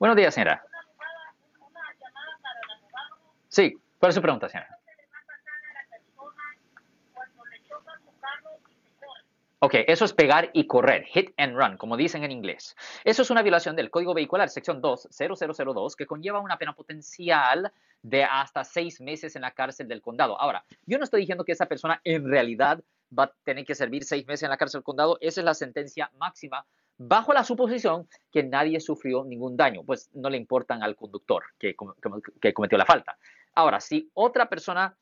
Buenos días, señora. Sí, ¿cuál es su pregunta, señora? Ok, eso es pegar y correr, hit and run, como dicen en inglés. Eso es una violación del Código Vehicular, sección 20002, que conlleva una pena potencial de hasta seis meses en la cárcel del condado. Ahora, yo no estoy diciendo que esa persona en realidad va a tener que servir seis meses en la cárcel del condado. Esa es la sentencia máxima bajo la suposición que nadie sufrió ningún daño, pues no le importan al conductor que, que cometió la falta. Ahora, si otra persona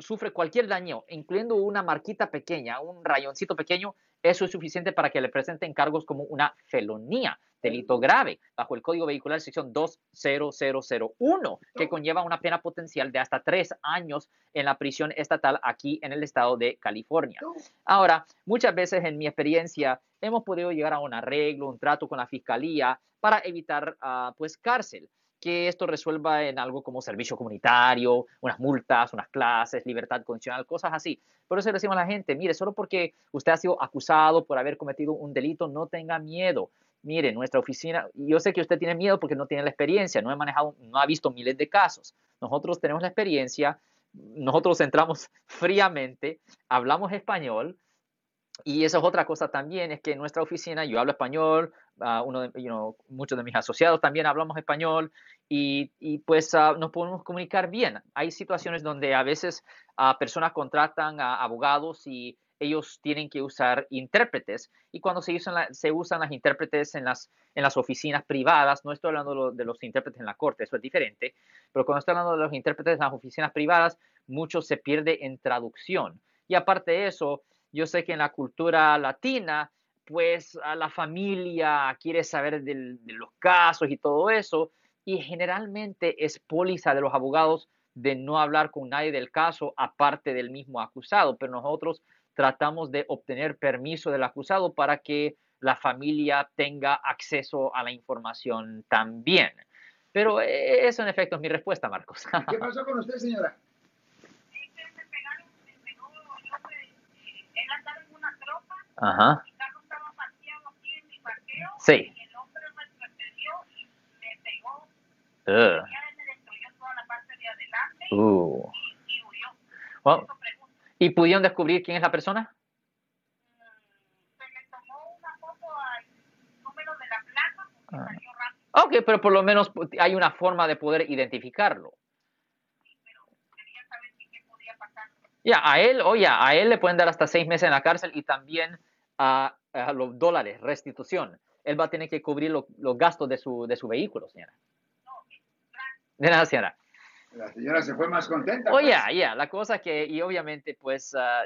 sufre cualquier daño, incluyendo una marquita pequeña, un rayoncito pequeño, eso es suficiente para que le presenten cargos como una felonía, delito grave, bajo el Código Vehicular sección 20001, que conlleva una pena potencial de hasta tres años en la prisión estatal aquí en el estado de California. Ahora, muchas veces en mi experiencia hemos podido llegar a un arreglo, un trato con la fiscalía para evitar ah, pues cárcel que esto resuelva en algo como servicio comunitario, unas multas, unas clases, libertad condicional, cosas así. Por eso le decimos a la gente, mire, solo porque usted ha sido acusado por haber cometido un delito, no tenga miedo. Mire, nuestra oficina, yo sé que usted tiene miedo porque no tiene la experiencia, no, he manejado, no ha visto miles de casos. Nosotros tenemos la experiencia, nosotros entramos fríamente, hablamos español, y esa es otra cosa también, es que en nuestra oficina yo hablo español, uh, uno de, you muchos de mis asociados también hablamos español y, y pues uh, nos podemos comunicar bien. Hay situaciones donde a veces uh, personas contratan a abogados y ellos tienen que usar intérpretes y cuando se usan, se usan las intérpretes en las, en las oficinas privadas, no estoy hablando de los intérpretes en la corte, eso es diferente, pero cuando estoy hablando de los intérpretes en las oficinas privadas, mucho se pierde en traducción. Y aparte de eso, yo sé que en la cultura latina, pues a la familia quiere saber de los casos y todo eso, y generalmente es póliza de los abogados de no hablar con nadie del caso aparte del mismo acusado, pero nosotros tratamos de obtener permiso del acusado para que la familia tenga acceso a la información también. Pero eh, eso en efecto es mi respuesta, Marcos. ¿Qué pasó con usted, señora? Ajá. Sí. Y el hombre retrocedió y me pegó. Uh. me destruyó toda la parte de adelante uh. y, y, huyó. Well, ¿Y pudieron descubrir quién es la persona? Mm, se le tomó una foto al número de la placa porque ah. salió rápido. Ok, pero por lo menos hay una forma de poder identificarlo. Ya, a él, oye, a él le pueden dar hasta seis meses en la cárcel y también a, los dólares, restitución. Él va a tener que cubrir los gastos de su, de su vehículo, señora. De nada, señora. La señora se fue más contenta. Oye, pues. ya, la cosa que, y obviamente, pues, ah,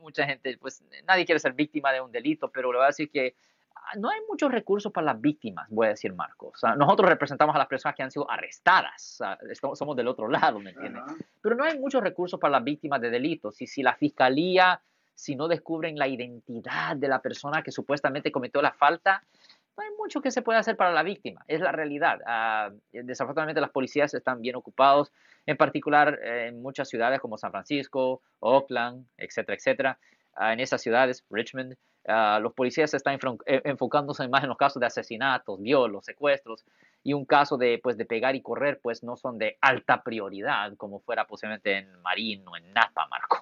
mucha gente, pues, nadie quiere ser víctima de un delito, pero le voy a decir que ah, no hay muchos recursos para las víctimas, voy a decir Marcos. nosotros representamos a las personas que han sido arrestadas, somos del otro lado, ¿me entiendes? Pero no hay muchos recursos para las víctimas de delitos. Y si la fiscalía si no descubren la identidad de la persona que supuestamente cometió la falta, no hay mucho que se pueda hacer para la víctima, es la realidad. Ah, desafortunadamente las policías están bien ocupados, en particular eh, en muchas ciudades como San Francisco, Oakland, etcétera, etcétera. Ah, en esas ciudades, Richmond, ah, los policías están eh, enfocándose más en los casos de asesinatos, violos, secuestros, y un caso de, pues, de pegar y correr, pues no son de alta prioridad, como fuera posiblemente en Marín o en Napa, Marcos.